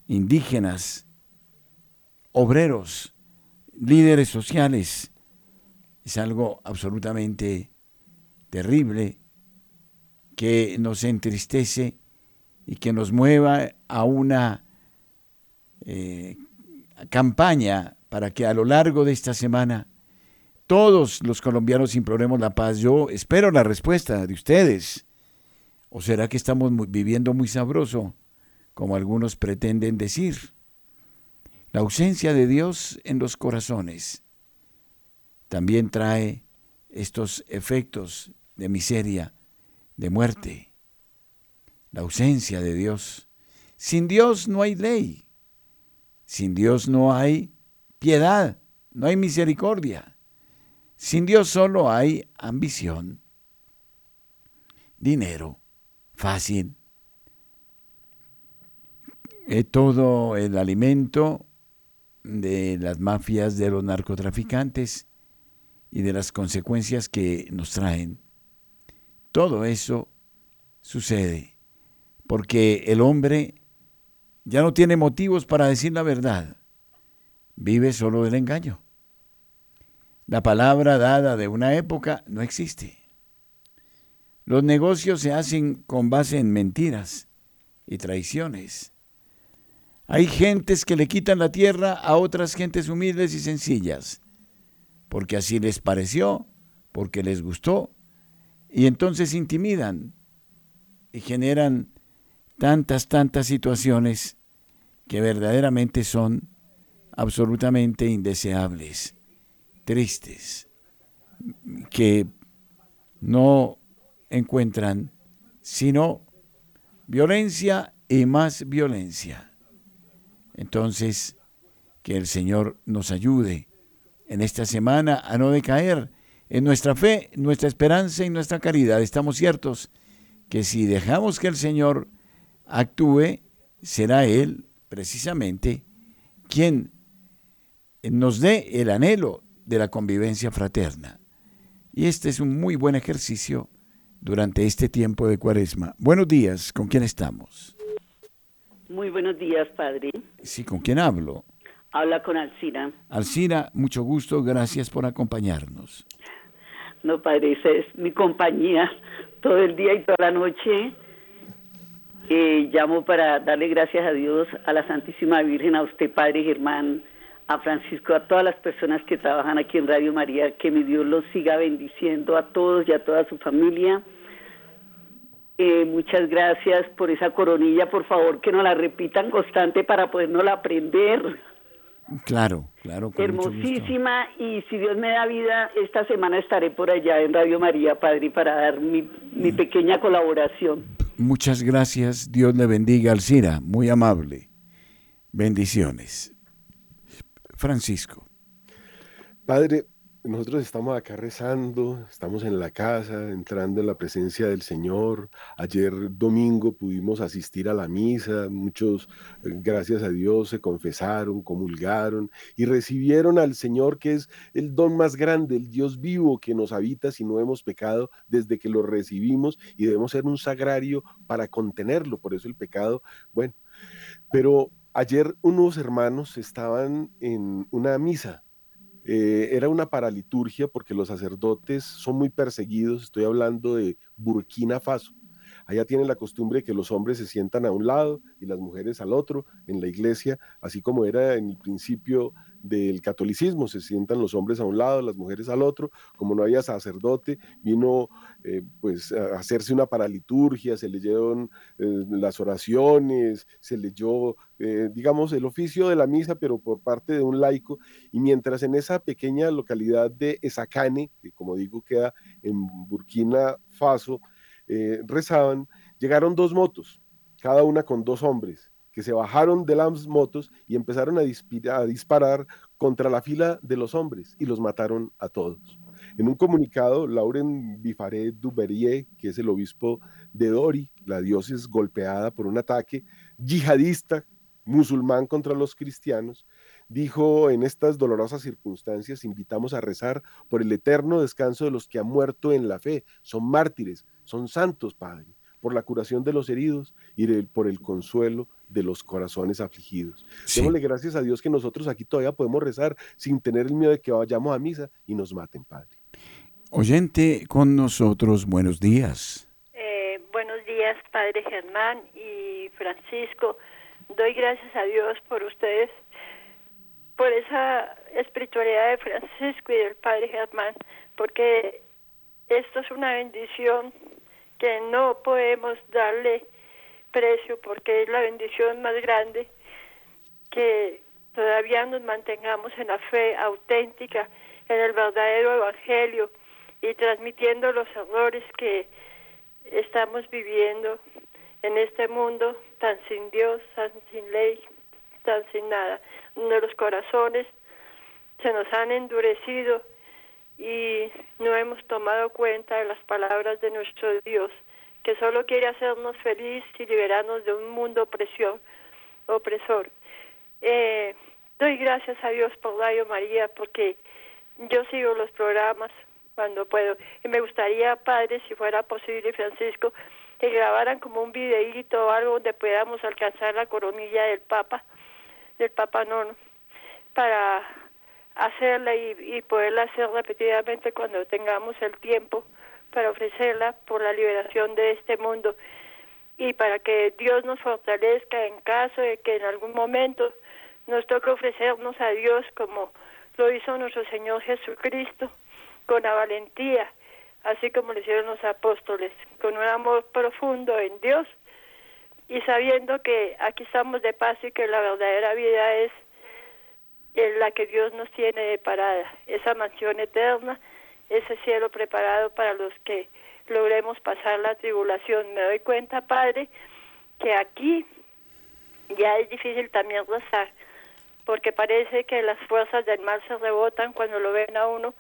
indígenas, obreros, líderes sociales. Es algo absolutamente terrible que nos entristece y que nos mueva a una eh, campaña para que a lo largo de esta semana todos los colombianos imploremos la paz. Yo espero la respuesta de ustedes. ¿O será que estamos viviendo muy sabroso, como algunos pretenden decir? La ausencia de Dios en los corazones también trae estos efectos de miseria, de muerte. La ausencia de Dios. Sin Dios no hay ley. Sin Dios no hay piedad, no hay misericordia. Sin Dios solo hay ambición, dinero, fácil. Eh, todo el alimento de las mafias, de los narcotraficantes y de las consecuencias que nos traen. Todo eso sucede porque el hombre ya no tiene motivos para decir la verdad, vive solo del engaño. La palabra dada de una época no existe. Los negocios se hacen con base en mentiras y traiciones. Hay gentes que le quitan la tierra a otras gentes humildes y sencillas, porque así les pareció, porque les gustó, y entonces intimidan y generan tantas, tantas situaciones que verdaderamente son absolutamente indeseables tristes que no encuentran sino violencia y más violencia. Entonces, que el Señor nos ayude en esta semana a no decaer en nuestra fe, nuestra esperanza y nuestra caridad. Estamos ciertos que si dejamos que el Señor actúe, será Él precisamente quien nos dé el anhelo de la convivencia fraterna. Y este es un muy buen ejercicio durante este tiempo de cuaresma. Buenos días, ¿con quién estamos? Muy buenos días, padre. Sí, ¿con quién hablo? Habla con Alcina. Alcina, mucho gusto, gracias por acompañarnos. No, padre, esa es mi compañía todo el día y toda la noche. Eh, llamo para darle gracias a Dios, a la Santísima Virgen, a usted, Padre Germán, a Francisco, a todas las personas que trabajan aquí en Radio María, que mi Dios los siga bendiciendo a todos y a toda su familia. Eh, muchas gracias por esa coronilla, por favor que nos la repitan constante para podernos aprender. Claro, claro. Hermosísima y si Dios me da vida, esta semana estaré por allá en Radio María, Padre, para dar mi, mi mm. pequeña colaboración. Muchas gracias, Dios le bendiga, Alcira, muy amable. Bendiciones. Francisco. Padre, nosotros estamos acá rezando, estamos en la casa, entrando en la presencia del Señor. Ayer domingo pudimos asistir a la misa, muchos, eh, gracias a Dios, se confesaron, comulgaron y recibieron al Señor, que es el don más grande, el Dios vivo que nos habita si no hemos pecado desde que lo recibimos y debemos ser un sagrario para contenerlo. Por eso el pecado, bueno, pero Ayer unos hermanos estaban en una misa. Eh, era una paraliturgia porque los sacerdotes son muy perseguidos. Estoy hablando de Burkina Faso. Allá tienen la costumbre de que los hombres se sientan a un lado y las mujeres al otro en la iglesia, así como era en el principio del catolicismo, se sientan los hombres a un lado, las mujeres al otro, como no había sacerdote, vino eh, pues a hacerse una paraliturgia, se leyeron eh, las oraciones, se leyó, eh, digamos, el oficio de la misa, pero por parte de un laico, y mientras en esa pequeña localidad de Esacane, que como digo queda en Burkina Faso, rezaban, llegaron dos motos, cada una con dos hombres, que se bajaron de las motos y empezaron a, disparar contra la fila de los hombres y los mataron a todos. En un comunicado, Lauren Bifaré Duberier, que es el obispo de Dori, la diócesis golpeada por un ataque yihadista musulmán contra los cristianos, dijo en estas dolorosas circunstancias, invitamos a rezar por el eterno descanso de los que han muerto en la fe, son mártires, son santos, Padre, por la curación de los heridos y por el consuelo de los corazones afligidos. Démosle gracias a Dios que nosotros aquí todavía podemos rezar sin tener el miedo de que vayamos a misa y nos maten, Padre. Oyente con nosotros, buenos días. Eh, buenos días, Padre Germán y Francisco. Doy gracias a Dios por ustedes, por esa espiritualidad de Francisco y del Padre Germán, porque esto es una bendición que no podemos darle precio porque es la bendición más grande que todavía nos mantengamos en la fe auténtica, en el verdadero evangelio y transmitiendo los errores que estamos viviendo en este mundo tan sin Dios, tan sin ley, tan sin nada, donde los corazones se nos han endurecido y no hemos tomado cuenta de las palabras de nuestro Dios que solo quiere hacernos feliz y liberarnos de un mundo opresión, opresor. Eh, doy gracias a Dios por Radio María porque yo sigo los programas cuando puedo. Y me gustaría, Padre, si fuera posible, Francisco, que grabaran como un videíto o algo donde podamos alcanzar la coronilla del Papa, del Papa Nono, para hacerla y, y poderla hacer repetidamente cuando tengamos el tiempo para ofrecerla por la liberación de este mundo. Y para que Dios nos fortalezca en caso de que en algún momento nos toque ofrecernos a Dios como lo hizo nuestro Señor Jesucristo, con la valentía, así como lo hicieron los apóstoles, con un amor profundo en Dios y sabiendo que aquí estamos de paso y que la verdadera vida es la que Dios nos tiene de parada, esa mansión eterna ese cielo preparado para los que logremos pasar la tribulación. Me doy cuenta, Padre, que aquí ya es difícil también rezar, porque parece que las fuerzas del mal se rebotan cuando lo ven a uno,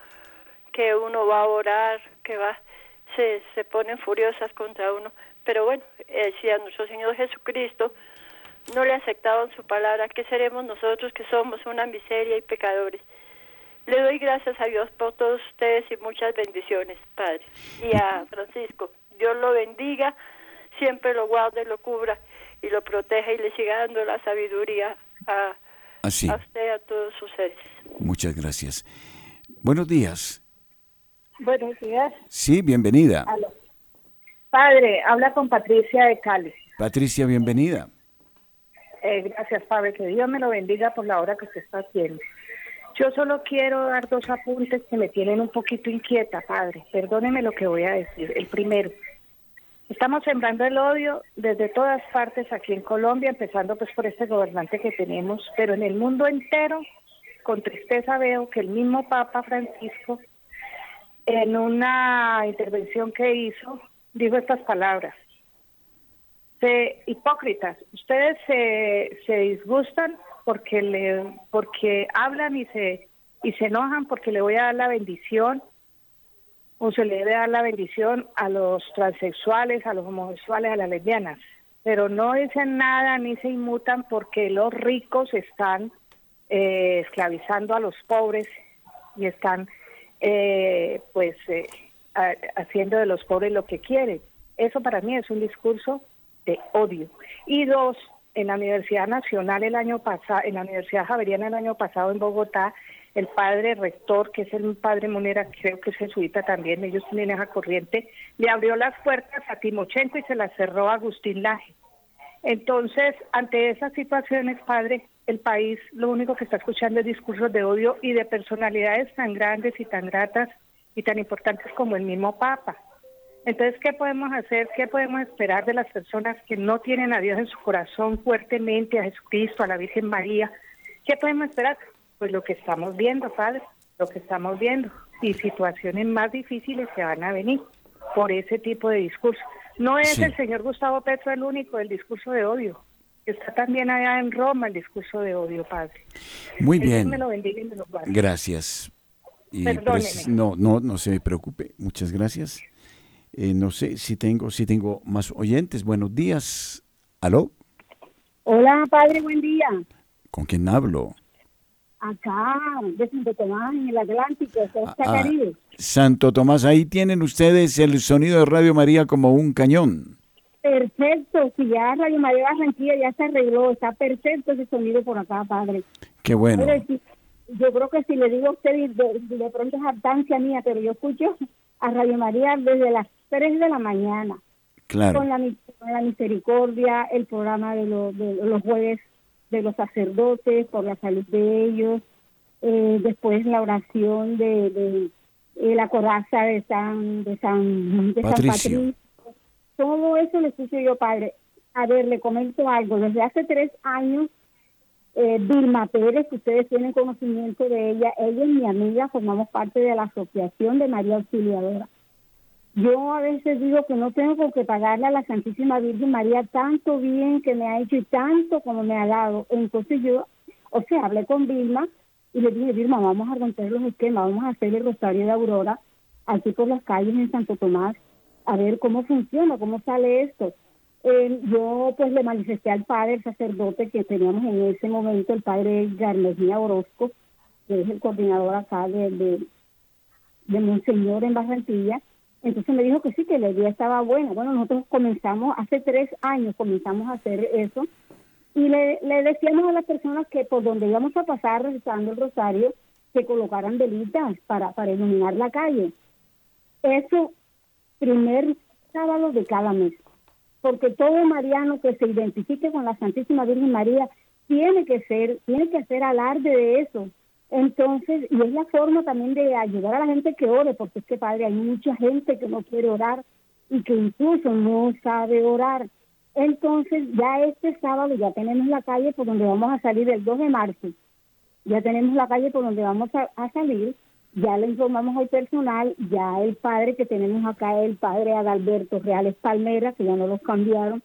que uno va a orar, que va, se, se ponen furiosas contra uno. Pero bueno, eh, si a nuestro Señor Jesucristo no le aceptaban su palabra, ¿qué seremos nosotros que somos una miseria y pecadores? Le doy gracias a Dios por todos ustedes y muchas bendiciones, Padre. Y a Francisco, Dios lo bendiga, siempre lo guarde, lo cubra y lo proteja y le siga dando la sabiduría a, Así. a usted y a todos sus seres. Muchas gracias. Buenos días. Buenos días. Sí, bienvenida. Aló. Padre, habla con Patricia de Cali. Patricia, bienvenida. Eh, gracias, Padre. Que Dios me lo bendiga por la hora que usted está haciendo. Yo solo quiero dar dos apuntes que me tienen un poquito inquieta, padre. Perdóneme lo que voy a decir. El primero, estamos sembrando el odio desde todas partes aquí en Colombia, empezando pues por este gobernante que tenemos, pero en el mundo entero, con tristeza veo que el mismo Papa Francisco, en una intervención que hizo, dijo estas palabras. Se, hipócritas, ustedes se, se disgustan porque le porque hablan y se y se enojan porque le voy a dar la bendición o se le debe dar la bendición a los transexuales, a los homosexuales, a las lesbianas, pero no dicen nada ni se inmutan porque los ricos están eh, esclavizando a los pobres y están eh, pues eh, haciendo de los pobres lo que quieren. Eso para mí es un discurso de odio. Y dos, en la Universidad Nacional el año pasado, en la Universidad Javeriana el año pasado en Bogotá, el padre rector, que es el padre Monera, creo que es jesuita también, ellos tienen esa corriente, le abrió las puertas a Timochenko y se las cerró a Agustín Laje. Entonces, ante esas situaciones, padre, el país lo único que está escuchando es discursos de odio y de personalidades tan grandes y tan gratas y tan importantes como el mismo Papa. Entonces, ¿qué podemos hacer? ¿Qué podemos esperar de las personas que no tienen a Dios en su corazón fuertemente, a Jesucristo, a la Virgen María? ¿Qué podemos esperar? Pues lo que estamos viendo, Padre, lo que estamos viendo. Y situaciones más difíciles se van a venir por ese tipo de discurso. No es Sí. el señor Gustavo Petro el único del discurso de odio. Está también allá en Roma el discurso de odio, Padre. Muy Que Dios bien. me lo bendiga y me lo guarde. Gracias. Y Perdóneme. pres- no, no, no se preocupe. Muchas gracias. Eh, no sé si tengo, si tengo más oyentes. Buenos días. ¿Aló? Hola, padre, buen día. ¿Con quién hablo? Acá, de Santo Tomás, en el Atlántico, Costa Ah, Caribe. Santo Tomás, ahí tienen ustedes el sonido de Radio María como un cañón. Perfecto, si ya Radio María Barranquilla ya se arregló, está perfecto ese sonido por acá, padre. Qué bueno. Si- yo creo que si le digo a usted, de, pronto es hartancia mía, pero yo escucho a Radio María desde las 3 de la mañana. Claro. con la, con la misericordia, el programa de, lo- de los jueves de los sacerdotes, por la salud de ellos, eh, después la oración de, de eh, la coraza de San, de San, de San Patricio. Patricio. Todo eso le escucho yo, padre. A ver, le comento algo. Desde hace tres años, eh, Vilma Pérez, que ustedes tienen conocimiento de ella, ella es mi amiga, formamos parte de la Asociación de María Auxiliadora. Yo a veces digo que no tengo qué pagarle a la Santísima Virgen María tanto bien que me ha hecho y tanto como me ha dado. Entonces yo, o sea, hablé con Vilma y le dije, Vilma, vamos a romper los esquemas, vamos a hacer el Rosario de Aurora aquí por las calles en Santo Tomás, a ver cómo funciona, cómo sale esto. Eh, yo pues le manifesté al padre, sacerdote que teníamos en ese momento, el padre Garmesía Orozco, que es el coordinador acá de, de, de Monseñor en Barranquilla. Entonces me dijo que sí, que la idea estaba buena. Bueno, nosotros comenzamos, hace tres años comenzamos a hacer eso y le, le decíamos a las personas que por donde íbamos a pasar rezando el rosario, que colocaran velitas para, para iluminar la calle. Eso, primer sábado de cada mes. Porque todo mariano que se identifique con la Santísima Virgen María tiene que ser, tiene que hacer alarde de eso. Entonces, y es la forma también de ayudar a la gente que ore, porque es que, padre, hay mucha gente que no quiere orar y que incluso no sabe orar. Entonces, ya este sábado ya tenemos la calle por donde vamos a salir el 2 de marzo. Ya tenemos la calle por donde vamos a, a salir. Ya le informamos al personal. Ya el padre que tenemos acá, el padre Adalberto Reales Palmera, que ya no los cambiaron,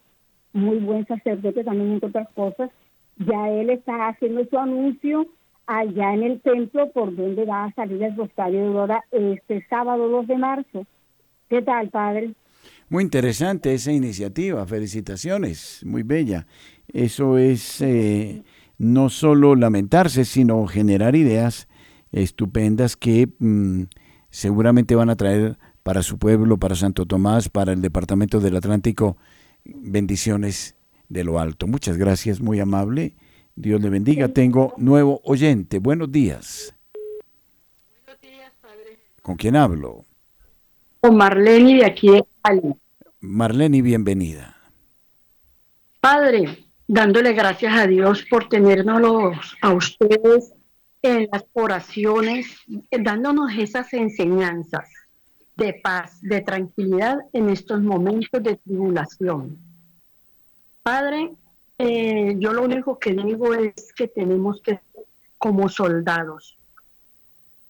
muy buen sacerdote también, entre otras cosas. Ya él está haciendo su anuncio allá en el templo por donde va a salir el Rosario de Aurora este sábado 2 de marzo. ¿Qué tal, padre? Muy interesante esa iniciativa, felicitaciones, muy bella. Eso es eh, no solo lamentarse, sino generar ideas estupendas que mm, seguramente van a traer para su pueblo, para Santo Tomás, para el Departamento del Atlántico, bendiciones de lo alto. Muchas gracias, muy amable. Dios le bendiga. Tengo nuevo oyente. Buenos días. ¿Con quién hablo? Con Marlene de aquí de Cali. Marlene, bienvenida. Padre, dándole gracias a Dios por tenernos a ustedes en las oraciones, eh, dándonos esas enseñanzas de paz, de tranquilidad en estos momentos de tribulación. Padre, eh, yo lo único que digo es que tenemos que, como soldados,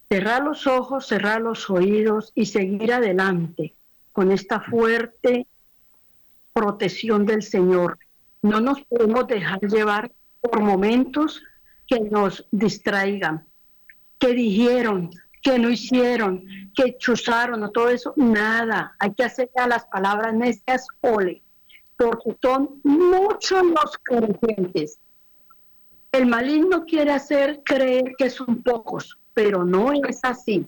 cerrar los ojos, cerrar los oídos y seguir adelante con esta fuerte protección del Señor. No nos podemos dejar llevar por momentos que nos distraigan, que dijeron, que no hicieron, que chuzaron o todo eso, nada. Hay que hacer a las palabras necias ole, porque son muchos los creyentes. El maligno quiere hacer creer que son pocos, pero no es así.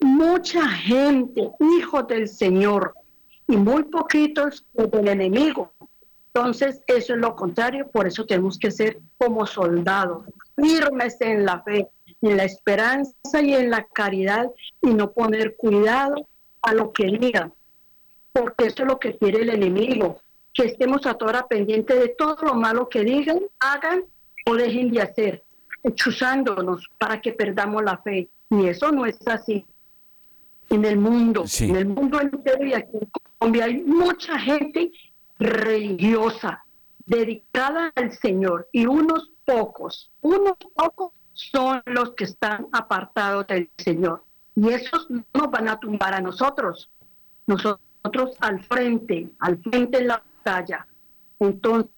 Mucha gente, hijos del Señor, y muy poquitos del enemigo. Entonces, eso es lo contrario, por eso tenemos que ser como soldados, firmes en la fe, en la esperanza y en la caridad y no poner cuidado a lo que digan, porque eso es lo que quiere el enemigo, que estemos a toda hora pendiente de todo lo malo que digan, hagan o dejen de hacer, hechuzándonos para que perdamos la fe. Y eso no es así. En el mundo, Sí. en el mundo entero y aquí en Colombia hay mucha gente religiosa, dedicada al Señor, y unos pocos, unos pocos son los que están apartados del Señor. Y esos no nos van a tumbar a nosotros. Nosotros al frente, al frente en la batalla. Entonces,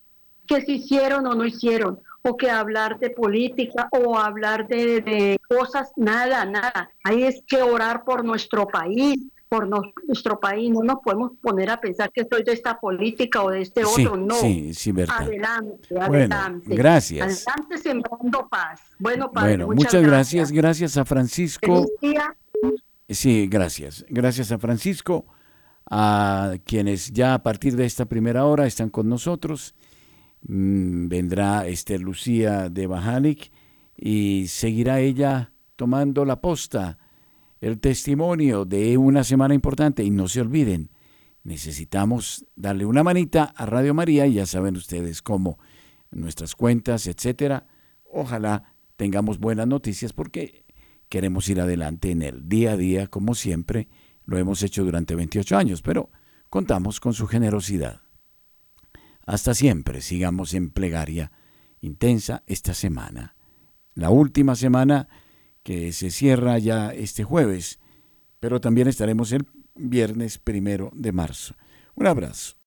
¿qué se hicieron o no hicieron? O que hablar de política o hablar de, de cosas, nada, nada. Ahí es que orar por nuestro país, por no- nuestro país. No nos podemos poner a pensar que soy de esta política o de este Sí, otro. No. sí, sí, verdad. Adelante, Bueno, adelante. gracias. Adelante sembrando paz. Bueno, padre, Bueno, muchas gracias. Gracias a Francisco. Sí, gracias. Gracias a Francisco, a quienes ya a partir de esta primera hora están con nosotros. Mm, vendrá Esther Lucía de Bajanic y seguirá ella tomando la posta, el testimonio de una semana importante. Y no se olviden, necesitamos darle una manita a Radio María ya saben ustedes cómo nuestras cuentas, etcétera. Ojalá tengamos buenas noticias porque queremos ir adelante en el día a día, como siempre lo hemos hecho durante 28 años, pero contamos con su generosidad. Hasta siempre, sigamos en plegaria intensa esta semana. La última semana que se cierra ya este jueves, pero también estaremos el viernes primero de marzo. Un abrazo.